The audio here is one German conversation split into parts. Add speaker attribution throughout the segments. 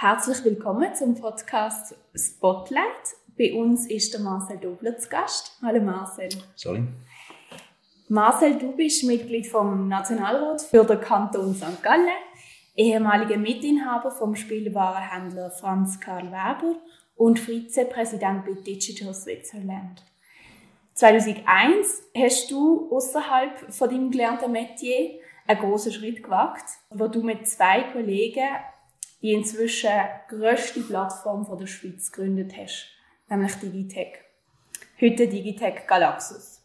Speaker 1: Herzlich willkommen zum Podcast Spotlight. Bei uns ist der Marcel Dobler zu Gast. Hallo Marcel.
Speaker 2: Sorry.
Speaker 1: Marcel, du bist Mitglied vom Nationalrat für den Kanton St. Gallen, ehemaliger Mitinhaber vom Spielwarenhändler Franz Karl Weber und Vizepräsident bei Digital Switzerland. 2001 hast du außerhalb von deinem gelernten Metier einen großen Schritt gewagt, wo du mit zwei Kollegen die inzwischen grösste Plattform der Schweiz gegründet hast, nämlich Digitech. Heute Digitech Galaxus.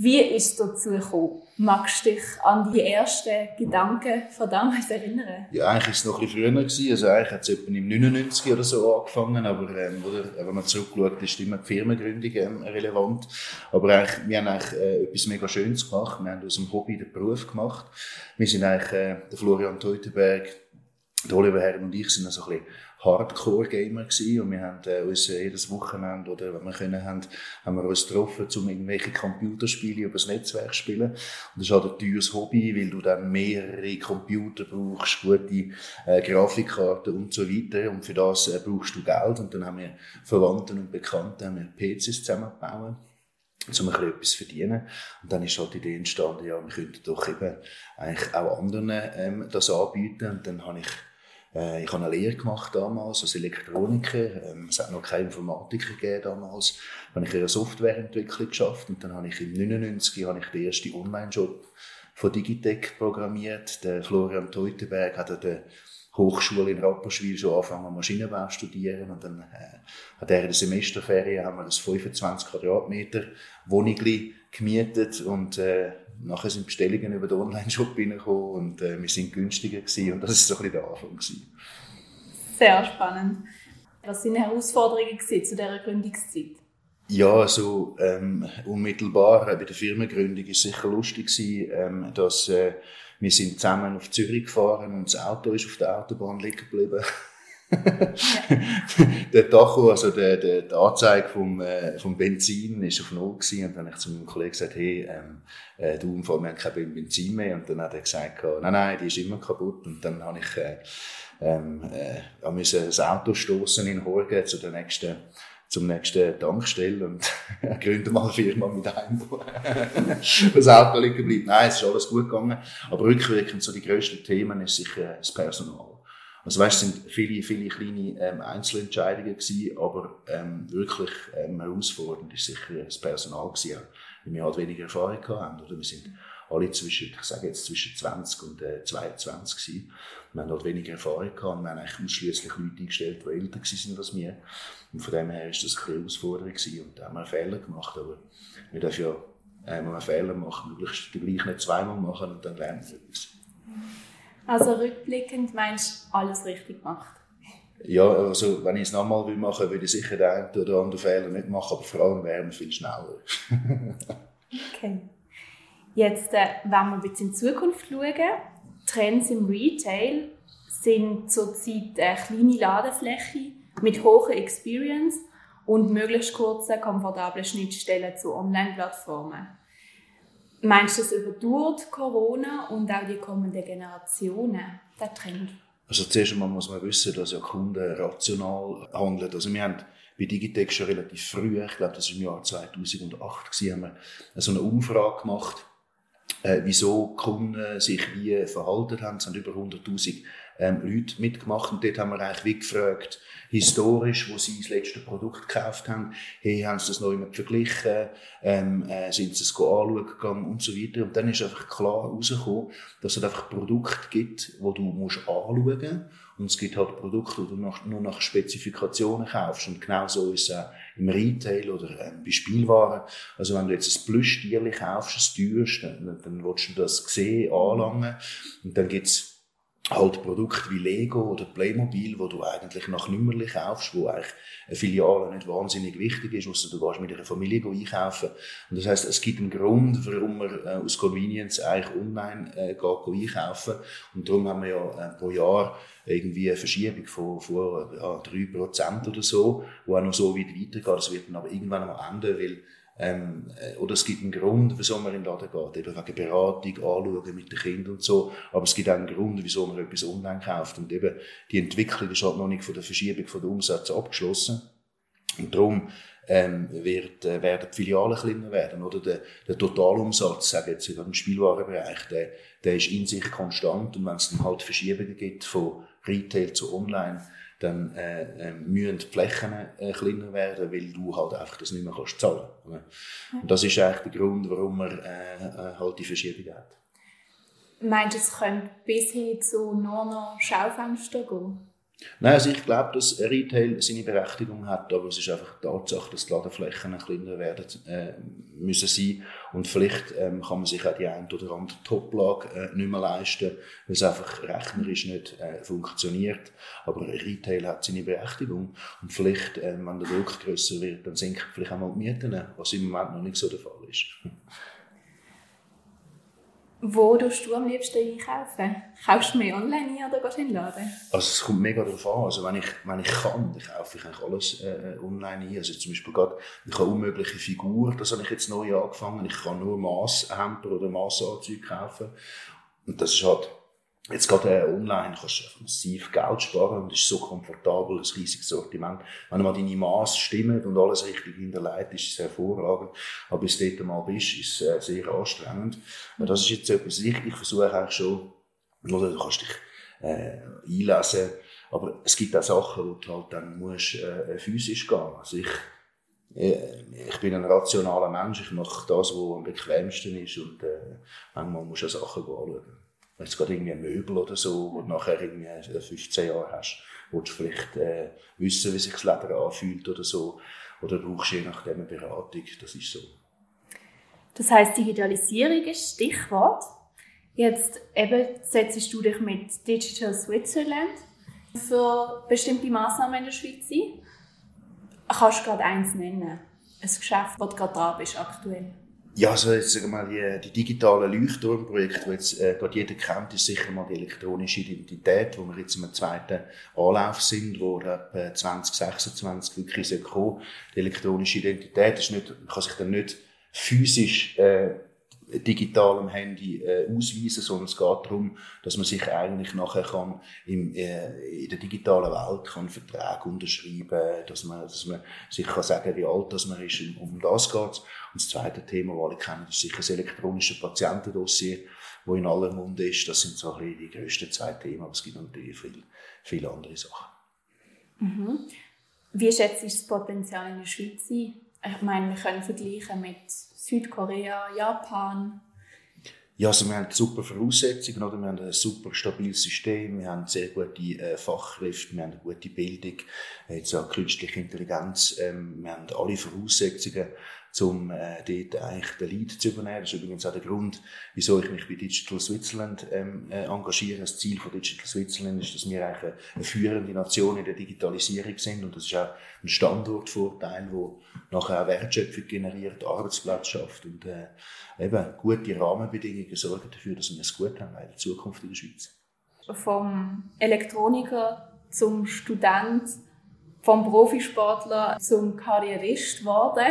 Speaker 1: Wie ist es dazu gekommen? Magst du dich an die ersten Gedanken von damals erinnern?
Speaker 2: Ja, eigentlich war es noch ein bisschen früher. Gewesen. Also eigentlich hat es etwa im 99 oder so angefangen. Aber ähm, oder, wenn man zurückschaut, ist immer die Firmengründung ähm, relevant. Aber eigentlich, wir haben eigentlich äh, etwas mega Schönes gemacht. Wir haben aus dem Hobby den Beruf gemacht. Wir sind eigentlich, äh, der Florian Teutenberg, Oliver Herren und ich sind also ein bisschen Hardcore-Gamer gewesen und wir haben äh, uns äh, jedes Wochenende oder wenn wir können haben, haben wir uns getroffen, um irgendwelche Computerspiele über das Netzwerk zu spielen. Und das ist halt ein teures Hobby, weil du dann mehrere Computer brauchst, gute äh, Grafikkarten und so weiter und für das äh, brauchst du Geld und dann haben wir Verwandten und Bekannte haben wir PCs zusammengebaut um ein etwas verdienen. Und dann ist halt die Idee entstanden, ja, wir könnten doch eben eigentlich auch anderen ähm, das anbieten. Und dann habe ich äh, ich habe eine Lehre gemacht damals als Elektroniker. Ähm, es hat noch keine Informatiker gegeben damals. Dann habe ich eine Softwareentwicklung geschafft und dann habe ich im 99 habe ich den ersten Online-Job von Digitec programmiert. Der Florian Teutenberg hat an der Hochschule in Rapperswil schon angefangen Maschinenbau studieren und dann äh, hat er in der Semesterferien haben wir das 25 Quadratmeter Wohnung gemietet und äh, nachher sind Bestellungen über den Online-Shop reingekommen und äh, wir sind günstiger gewesen und das ist so ein bisschen der Anfang gewesen.
Speaker 1: Sehr spannend. Was sind Herausforderungen zu dieser Gründungszeit?
Speaker 2: Ja, also ähm, unmittelbar äh, bei der Firmengründung ist sicher lustig gewesen, ähm, dass äh, wir sind zusammen auf Zürich gefahren und das Auto ist auf der Autobahn liegen geblieben. der Tacho, also der, der, die Anzeige vom, äh, vom Benzin ist auf Null gewesen. Und dann habe ich zu meinem Kollegen gesagt, hey, ähm, äh, du, wir haben kein Benzin mehr. Und dann hat er gesagt, nein, nein, die ist immer kaputt. Und dann habe ich, äh, ähm, äh, musste das Auto stoßen in Horgen zu der nächsten, zum nächsten Tankstelle und gründe mal eine Firma mit einem, das Auto liegen bleibt. Nein, es ist alles gut gegangen. Aber rückwirkend so die grössten Themen ist sicher das Personal. Also weißt, es sind viele, viele kleine ähm, Einzelentscheidungen gewesen, aber ähm, wirklich ähm, herausfordernd ist sicher das Personal gewesen, weil wir halt weniger Erfahrung hatten. Oder? Wir sind alle zwischen, ich sage jetzt zwischen 20 und äh, 22 gewesen. Wir haben halt weniger Erfahrung gehabt und wir haben eigentlich ausschließlich Leute eingestellt, die älter waren als wir. Und von dem her ist das eine Herausforderung gewesen und da haben wir Fehler gemacht, aber wir dürfen ja, äh, wir einen Fehler machen, möglichst den gleichen nicht zweimal machen und dann lernen wir etwas.
Speaker 1: Also rückblickend meinst du, alles richtig gemacht?
Speaker 2: Ja, also wenn ich es nochmal will machen, würde ich sicher den einen oder anderen Fehler nicht machen, aber vor allem wären wir viel schneller.
Speaker 1: okay. Jetzt, äh, wenn wir ein bisschen in die Zukunft schauen, Trends im Retail sind zurzeit eine kleine Ladefläche mit hoher Experience und möglichst kurzen, komfortablen Schnittstellen zu Online-Plattformen. Meinst du, das überdauert Corona und auch die kommenden Generationen, der Trend?
Speaker 2: Also zuerst einmal muss man wissen, dass ja Kunden rational handeln. Also wir haben bei Digitec schon relativ früh, ich glaube, das war im Jahr 2008, gewesen, haben wir so eine Umfrage gemacht, äh, wieso Kunden sich wie verhalten haben. Es haben über 100'000 ähm, Leute mitgemacht und dort haben wir eigentlich wie gefragt, historisch, wo sie das letzte Produkt gekauft haben, hey, haben sie das noch immer verglichen, ähm, äh, sind sie es anschauen gegangen und so weiter. Und dann ist einfach klar herausgekommen, dass es einfach Produkte gibt, wo du musst anschauen musst. Und es gibt halt Produkte, die du nach, nur nach Spezifikationen kaufst. Und genau so ist es auch im Retail oder ähm, bei Spielwaren. Also wenn du jetzt ein Plüschtierchen kaufst, ein teures, dann, dann willst du das sehen, anlangen. Und dann gibt's halt Produkte wie Lego oder Playmobil, wo du eigentlich nach Nummerli kaufst, wo eigentlich eine Filiale nicht wahnsinnig wichtig ist, außer du gehst mit einer Familie einkaufen. Und das heißt, es gibt einen Grund, warum man äh, aus Convenience eigentlich online äh, geht, einkaufen. Und darum haben wir ja äh, pro Jahr irgendwie eine Verschiebung von, von ja, 3% oder so, wo auch noch so weit weitergeht. Das wird dann aber irgendwann am Ende, weil Ähm, äh, oder es gibt einen Grund, wieso man in den Laden geht. Eben wegen Beratung, Anschauen mit den Kindern und so. Aber es gibt auch einen Grund, wieso man etwas online kauft. Und eben, die Entwicklung ist halt noch nicht von der Verschiebung von der Umsätze abgeschlossen. Und darum ähm, wird, äh, werden die Filialen kleiner werden. Oder der, der Totalumsatz, sage jetzt im Spielwarenbereich, der, der ist in sich konstant. Und wenn es dann halt Verschiebungen gibt von Retail zu Online, dann äh, äh, müssen die Flächen äh, kleiner werden, weil du halt einfach das nicht mehr kannst zahlen kannst. Und das ist eigentlich der Grund, warum man äh, äh, halt die Verschiebung hat.
Speaker 1: Meinst du, es könnte bis hin zu nur noch Schaufenster gehen?
Speaker 2: Nein, also ich glaube, dass Retail seine Berechtigung hat, aber es ist einfach die Tatsache, dass die Ladeflächen kleiner werden äh, müssen sein und vielleicht ähm, kann man sich auch die ein oder andere Toplage äh, nicht mehr leisten, weil es einfach rechnerisch nicht äh, funktioniert. Aber Retail hat seine Berechtigung und vielleicht, äh, wenn der Druck grösser wird, dann sinken vielleicht auch mal die Mieten, was im Moment noch nicht so der Fall ist.
Speaker 1: Wo tust du am liebsten einkaufen? Kaufst du mehr online ein oder gehst du in den Laden?
Speaker 2: Also es kommt mega darauf an. Also wenn ich, wenn ich kann, dann kaufe ich eigentlich alles äh, online ein. Also zum Beispiel gerade, ich habe unmögliche Figur, das habe ich jetzt neu angefangen. Ich kann nur Maßhemper oder Maßanzüge kaufen. Und das ist halt Jetzt gerade äh, online kannst du massiv Geld sparen und ist so komfortabel, ein riesiges Sortiment. Wenn mal deine Maß stimmt und alles richtig hinterlegt, ist es hervorragend. Aber bis du dort mal bist, ist es äh, sehr anstrengend. Und das ist jetzt etwas, ich, ich versuche eigentlich schon, oder du kannst dich äh, einlesen, aber es gibt auch Sachen, wo du halt dann musst, äh, physisch gehen. Also ich, äh, ich bin ein rationaler Mensch, ich mache das, was am bequemsten ist und äh, manchmal musst du Sachen anschauen wenn du gerade irgendwie ein Möbel oder so, wo du nachher irgendwie 15 Jahre hast, willst du vielleicht äh, wissen, wie sich das Leder anfühlt oder so. Oder brauchst du je nachdem eine Beratung. Das ist so.
Speaker 1: Das heißt, Digitalisierung ist Stichwort. Jetzt eben setzt du dich mit Digital Switzerland für bestimmte Massnahmen in der Schweiz ein. Kannst du gerade eins nennen? Ein Geschäft, das du gerade dran bist aktuell?
Speaker 2: Ja, also jetzt sagen wir mal, die, die digitalen Leuchtturmprojekte, die jetzt äh, gerade jeder kennt, ist sicher mal die elektronische Identität, wo wir jetzt im zweiten Anlauf sind, wo ab 2026 wirklich so kommen. Die elektronische Identität ist nicht, man kann sich dann nicht physisch äh, digital am Handy äh, ausweisen, sondern es geht darum, dass man sich eigentlich nachher kann im, äh, in der digitalen Welt kann Verträge unterschreiben, dass man, dass man sich kann sagen, wie alt das man ist. Um, das geht's. Und das zweite Thema, das alle kennen, ist sicher das elektronische Patientendossier, wo in aller Munde ist. Das sind so die grössten zwei Themen, aber es gibt natürlich viele, viele andere Sachen.
Speaker 1: Mhm. Wie schätzt du das Potenzial in der Schweiz ein? Ich meine, wir können vergleichen mit Südkorea, Japan.
Speaker 2: Ja, also wir haben super Voraussetzungen, oder? wir haben ein super stabiles System, wir haben sehr gute äh, Fachkräfte, wir haben eine gute Bildung, jetzt auch künstliche Intelligenz, ähm, wir haben alle Voraussetzungen, um äh, dort eigentlich den Lead zu übernehmen. Das ist übrigens auch der Grund, wieso ich mich bei Digital Switzerland ähm, äh, engagiere. Das Ziel von Digital Switzerland ist, dass wir eigentlich eine, führende Nation in der Digitalisierung sind und das ist auch ein Standortvorteil, wo nachher auch Wertschöpfung generiert, Arbeitsplätze schafft und äh, eben gute Rahmenbedingungen sorgen dafür, dass wir es gut haben in der Zukunft in der Schweiz.
Speaker 1: Vom Elektroniker zum Student vom Profisportler zum Karrierist geworden.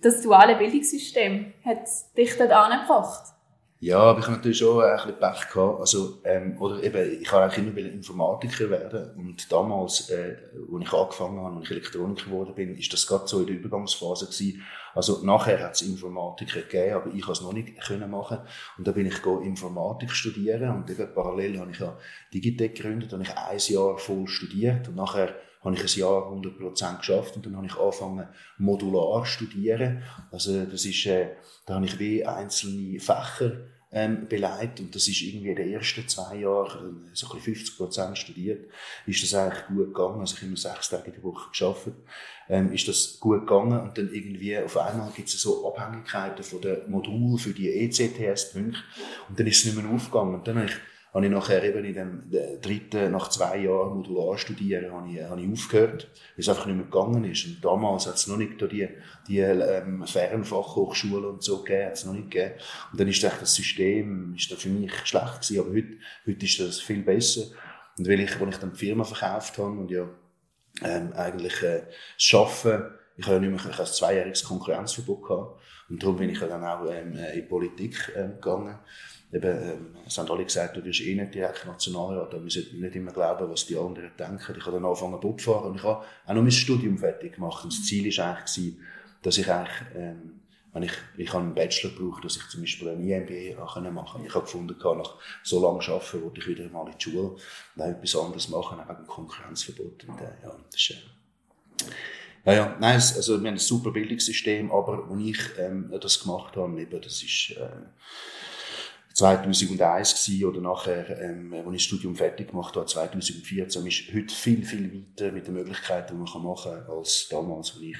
Speaker 1: Das duale Bildungssystem hat dich dort angebracht.
Speaker 2: Ja, aber ich habe natürlich schon ein bisschen Pech gehabt. Also, ähm, oder eben, ich wollte eigentlich immer Informatiker werden. Und damals, äh, als ich angefangen habe, als ich Elektroniker geworden bin, ist das gerade so in der Übergangsphase gewesen. Also, nachher hat es Informatiker gegeben, aber ich konnte es noch nicht können machen. Und da bin ich Informatik studieren. Und eben parallel habe ich ja Digitec gegründet. Habe ich ein Jahr voll studiert. Und nachher habe ich ein Jahr 100% geschafft und dann habe ich angefangen modular studieren. Also das ist, äh, da habe ich wie einzelne Fächer ähm, beleidigt und das ist irgendwie in den ersten zwei Jahren äh, so ein bisschen 50 Prozent studiert, ist das eigentlich gut gegangen, also ich habe immer sechs Tage in der Woche geschafft, ähm, ist das gut gegangen und dann irgendwie auf einmal gibt es so Abhängigkeiten von den Modulen für die ECTS-Punkte und dann ist es nicht mehr aufgegangen. Und dann habe ich habe ich nachher eben in dem dritten, nach zwei Jahren Modular studieren, habe ich, habe ich aufgehört, weil es einfach nicht mehr gegangen ist. Und damals hat es noch nicht die, die ähm, Fernfachhochschulen und so gegeben, hat es noch nicht gegeben. Und dann ist das System ist für mich schlecht gewesen, aber heute, heute ist das viel besser. Und weil ich, als ich dann die Firma verkauft habe und ja ähm, eigentlich äh, das Arbeiten ich habe ja nicht mehr, ich habe ein zweijähriges Konkurrenzverbot gehabt. Und darum bin ich dann auch ähm, in die Politik ähm, gegangen. Eben, ähm, es haben alle gesagt, du wirst eh nicht direkt Nationalrat, aber wir sollten nicht immer glauben, was die anderen denken. Ich habe dann angefangen Boot fahren und ich habe auch noch mein Studium fertig gemacht. Und das Ziel war eigentlich, dass ich eigentlich, ähm, wenn ich, ich habe einen Bachelor gebraucht, dass ich zum Beispiel ein IMBA machen konnte. Ich habe gefunden, nach so lange arbeiten, wollte ich wieder mal in die Schule und etwas anderes machen, auch wegen Konkurrenzverbot. Und, äh, ja, das ist, äh, ja, ja, nein, also wir haben ein super Bildungssystem, aber als ich ähm, das gemacht habe, eben, das ist äh, 2001 gewesen, oder nachher, ähm, als ich das Studium fertig gemacht habe, 2014, ist heute viel, viel weiter mit den Möglichkeiten, die man machen kann, als damals, als ich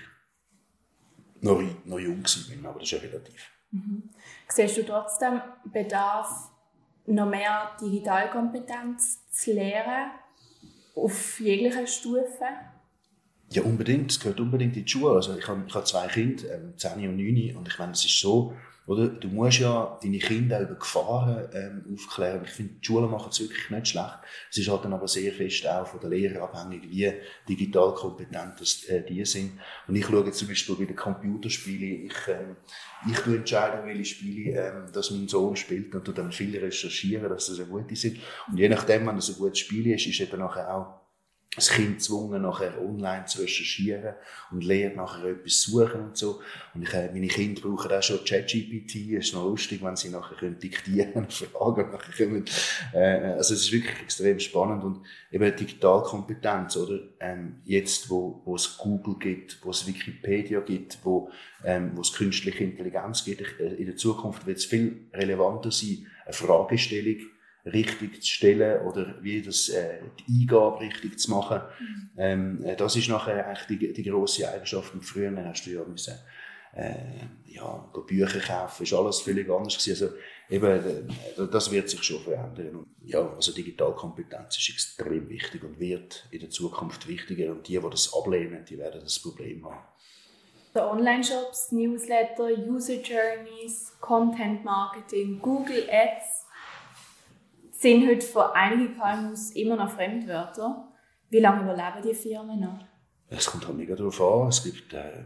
Speaker 2: noch, noch jung war, aber das ist ja relativ.
Speaker 1: Mhm. Siehst du trotzdem Bedarf, noch mehr Digitalkompetenz zu lernen, auf jeglicher Stufe?
Speaker 2: Ja, unbedingt. Es gehört unbedingt in die Schule. Also ich habe, ich habe zwei Kinder, ähm, 10 und 9, und ich meine, es ist so, oder? Du musst ja deine Kinder über Gefahren ähm, aufklären. Ich finde, die Schulen machen es wirklich nicht schlecht. Es ist halt dann aber sehr fest auch von den Lehrern abhängig, wie digital kompetent das, äh, die sind. Und ich schaue zum Beispiel bei den Computerspielen, ich, ähm, ich tue entscheiden, welche Spiele ähm, dass mein Sohn spielt und dann viel recherchieren, dass das eine gute sind. Und je nachdem, wenn das ein gutes Spiel ist, ist eben nachher auch das Kind gezwungen, nachher online zu recherchieren und lernt nachher etwas suchen und so. Und ich, äh, meine Kinder brauchen auch schon ChatGPT. Es ist noch lustig, wenn sie nachher können diktieren fragen nachher kommen. Äh, also es ist wirklich extrem spannend und eben Digitalkompetenz, oder? Ähm, jetzt, wo, wo es Google gibt, wo es Wikipedia gibt, wo, ähm, wo es künstliche Intelligenz gibt, äh, in der Zukunft wird es viel relevanter sein, eine Fragestellung richtig zu stellen oder wie das, äh, die Eingabe richtig zu machen. Mhm. Ähm, äh, das ist nachher eigentlich die, die grosse Eigenschaft. Und früher hast du ja müssen, äh, ja, Bücher kaufen, ist alles völlig anders gewesen. Also, eben, äh, das wird sich schon verändern. Und, ja, also Digitalkompetenz ist extrem wichtig und wird in der Zukunft wichtiger. Und die, die das ablehnen, die werden das Problem haben.
Speaker 1: Online-Shops, Newsletter, User Journeys, Content Marketing, Google Ads, sind heute für einige KMUs immer noch Fremdwörter. Wie lange überleben die Firmen noch?
Speaker 2: Es kommt halt mega darauf an. Es gibt, äh,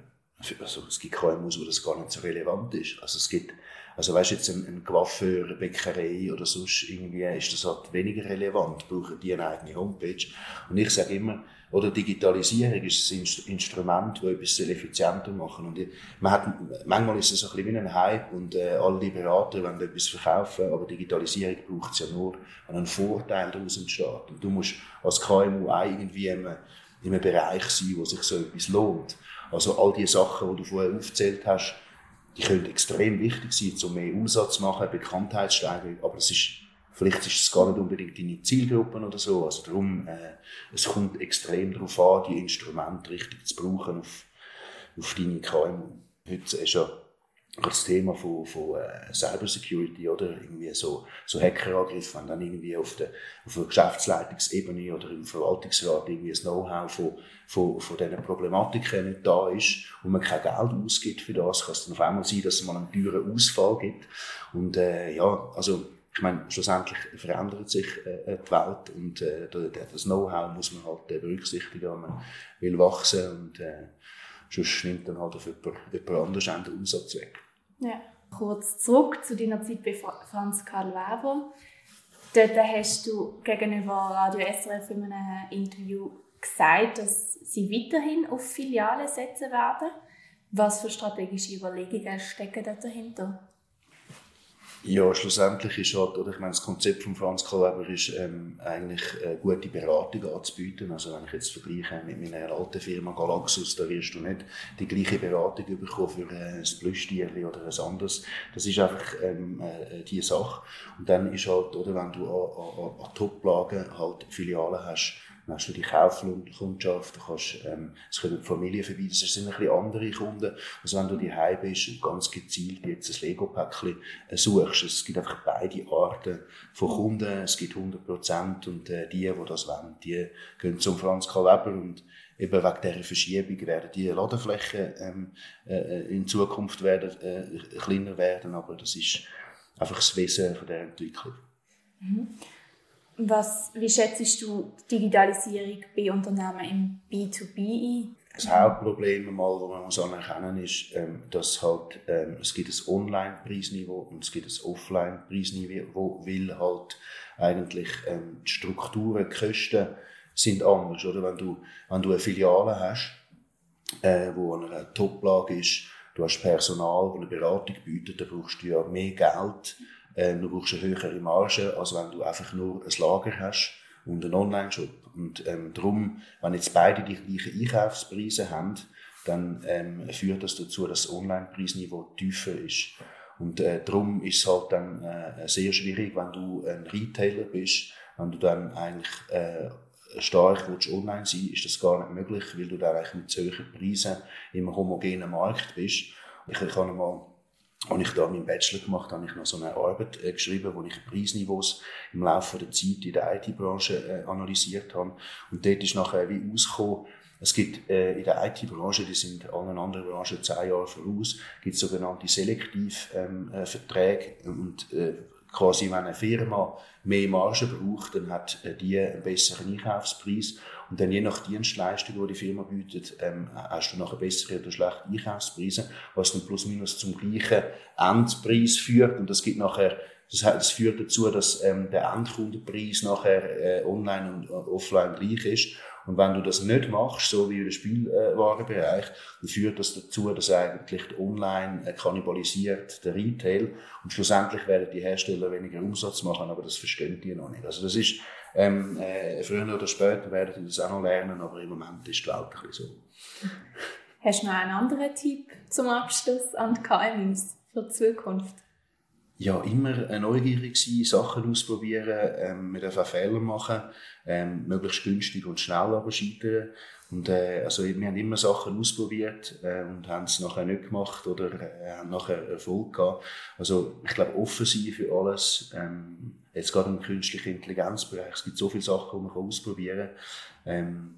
Speaker 2: also es gibt KMUs, wo das gar nicht so relevant ist. Also es gibt, also weißt jetzt ein, ein Coiffeur, eine Bäckerei oder sonst irgendwie ist das halt weniger relevant, brauchen die eine eigene Homepage. Und ich sage immer, oder Digitalisierung ist ein Instrument, das etwas sehr effizienter machen. Und man hat, manchmal ist es ein bisschen wie ein Hype und äh, alle Berater wollen etwas verkaufen, aber Digitalisierung braucht es ja nur, wenn ein Vorteil daraus entsteht. Und du musst als KMU auch irgendwie in einem, in einem Bereich sein, wo sich so etwas lohnt. Also all die Sachen, die du vorher aufgezählt hast, die können extrem wichtig sein, um mehr Umsatz zu machen, Bekanntheitssteigerung, aber es ist Vielleicht ist es gar nicht unbedingt deine Zielgruppen oder so. Also darum, äh, es kommt extrem darauf an, die Instrumente richtig zu brauchen auf, auf deine KMU. Heute ist ja das Thema von, von äh, Cybersecurity oder irgendwie so, so Hackerangriffe, wenn dann irgendwie auf der, auf der Geschäftsleitungsebene oder im Verwaltungsrat irgendwie das Know-how von, von, von diesen Problematiken nicht da ist und man kein Geld ausgibt für das, kann es dann auf einmal sein, dass es mal einen teuren Ausfall gibt. Und äh, ja, also ich meine, schlussendlich verändert sich äh, die Welt und äh, das Know-how muss man halt äh, berücksichtigen, wenn man will wachsen und äh, sonst nimmt dann halt auf jemand, jemand anders den Umsatz weg.
Speaker 1: Ja. Kurz zurück zu deiner Zeit bei Franz Karl Weber. Dort hast du gegenüber Radio SRF in einem Interview gesagt, dass sie weiterhin auf Filialen setzen werden. Was für strategische Überlegungen stecken da dahinter?
Speaker 2: Ja, schlussendlich ist halt, oder ich meine, das Konzept von Franz Karl Weber ist ähm, eigentlich äh, gute Beratung anzubieten. Also wenn ich jetzt vergleiche mit meiner alten Firma Galaxus, da wirst du nicht die gleiche Beratung bekommen für äh, ein Plüschtierli oder ein anderes. Das ist einfach ähm, äh, die Sache. Und dann ist halt, oder wenn du an, an, an Top-Lagen halt Filialen hast, dann hast du die Kaufkundschaft, ähm, es können Familien vorbei, das sind ein bisschen andere Kunden, als wenn du die bist und ganz gezielt jetzt ein Lego-Päckchen äh, suchst. Es gibt einfach beide Arten von Kunden, es gibt 100 Prozent und äh, die, die das wollen, die gehen zum Franz Karl Weber und eben wegen dieser Verschiebung werden die Ladeflächen ähm, äh, in Zukunft werden, äh, kleiner werden, aber das ist einfach das Wesen von der Entwicklung.
Speaker 1: Mhm. Was, wie schätzt du die Digitalisierung bei Unternehmen im B2B ein?
Speaker 2: Das Hauptproblem, mal, das man muss anerkennen ist, ähm, dass halt, ähm, es gibt ein Online-Preisniveau und es gibt ein Offline-Preisniveau, weil halt eigentlich ähm, die Strukturen, die Kosten sind anders. Oder? Wenn, du, wenn du eine Filiale hast, äh, wo an einer Toplage ist, du hast Personal, das eine Beratung bietet, dann brauchst du ja mehr Geld, äh, du brauchst eine höhere Marge, als wenn du einfach nur ein Lager hast und einen Online-Shop. Und ähm, darum, wenn jetzt beide die gleichen Einkaufspreise haben, dann ähm, führt das dazu, dass das Online-Preisniveau tiefer ist. Und äh, darum ist es halt dann äh, sehr schwierig, wenn du ein Retailer bist, wenn du dann eigentlich äh, stark willst, online sein ist das gar nicht möglich, weil du da eigentlich mit solchen Preisen im homogenen Markt bist. Ich, ich habe mal als ich da meinen Bachelor gemacht habe, habe ich noch so eine Arbeit äh, geschrieben, wo ich Preisniveaus im Laufe der Zeit in der IT-Branche äh, analysiert habe. Und dort ist nachher wie ausgekommen, es gibt äh, in der IT-Branche, die sind allen anderen Branchen zehn Jahre voraus, gibt sogenannte Selektivverträge ähm, äh, und äh, quasi, wenn eine Firma mehr Marge braucht, dann hat äh, die einen besseren Einkaufspreis. Und dann je nach Dienstleistung, die die Firma bietet, ähm, hast du nachher bessere oder schlechte Einkaufspreise, was dann plus minus zum gleichen Endpreis führt. Und das gibt nachher das, das führt dazu, dass ähm, der Endkundenpreis nachher äh, online und äh, offline gleich ist. Und wenn du das nicht machst, so wie im Spielwarenbereich, dann führt das dazu, dass eigentlich online äh, kannibalisiert der Retail und schlussendlich werden die Hersteller weniger Umsatz machen, aber das verstehen die noch nicht. Also das ist, ähm, äh, früher oder später werden die das auch noch lernen, aber im Moment ist die Welt ein bisschen so.
Speaker 1: Hast du noch einen anderen Tipp zum Abschluss an die KMUs für die Zukunft?
Speaker 2: Ja, immer neugierig sein, Sachen ausprobieren, ähm, wir dürfen Fehler machen, ähm, möglichst günstig und schnell aber scheitern. Und, äh, also, wir haben immer Sachen ausprobiert äh, und haben es nachher nicht gemacht oder äh, haben nachher Erfolg gehabt. Also, ich glaube, offen sein für alles. Ähm, jetzt gerade im künstlichen Intelligenzbereich. Es gibt so viele Sachen, die man ausprobieren kann. Ähm,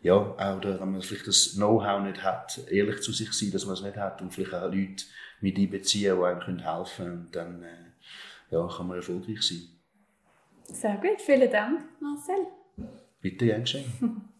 Speaker 2: ja, auch wenn man vielleicht das Know-how nicht hat, ehrlich zu sich sein, dass man es nicht hat und vielleicht auch Leute mit einbeziehen, die einem helfen können. Und dann äh, ja, kann man erfolgreich sein.
Speaker 1: Sehr gut, vielen Dank, Marcel.
Speaker 2: Bitte, gern geschehen.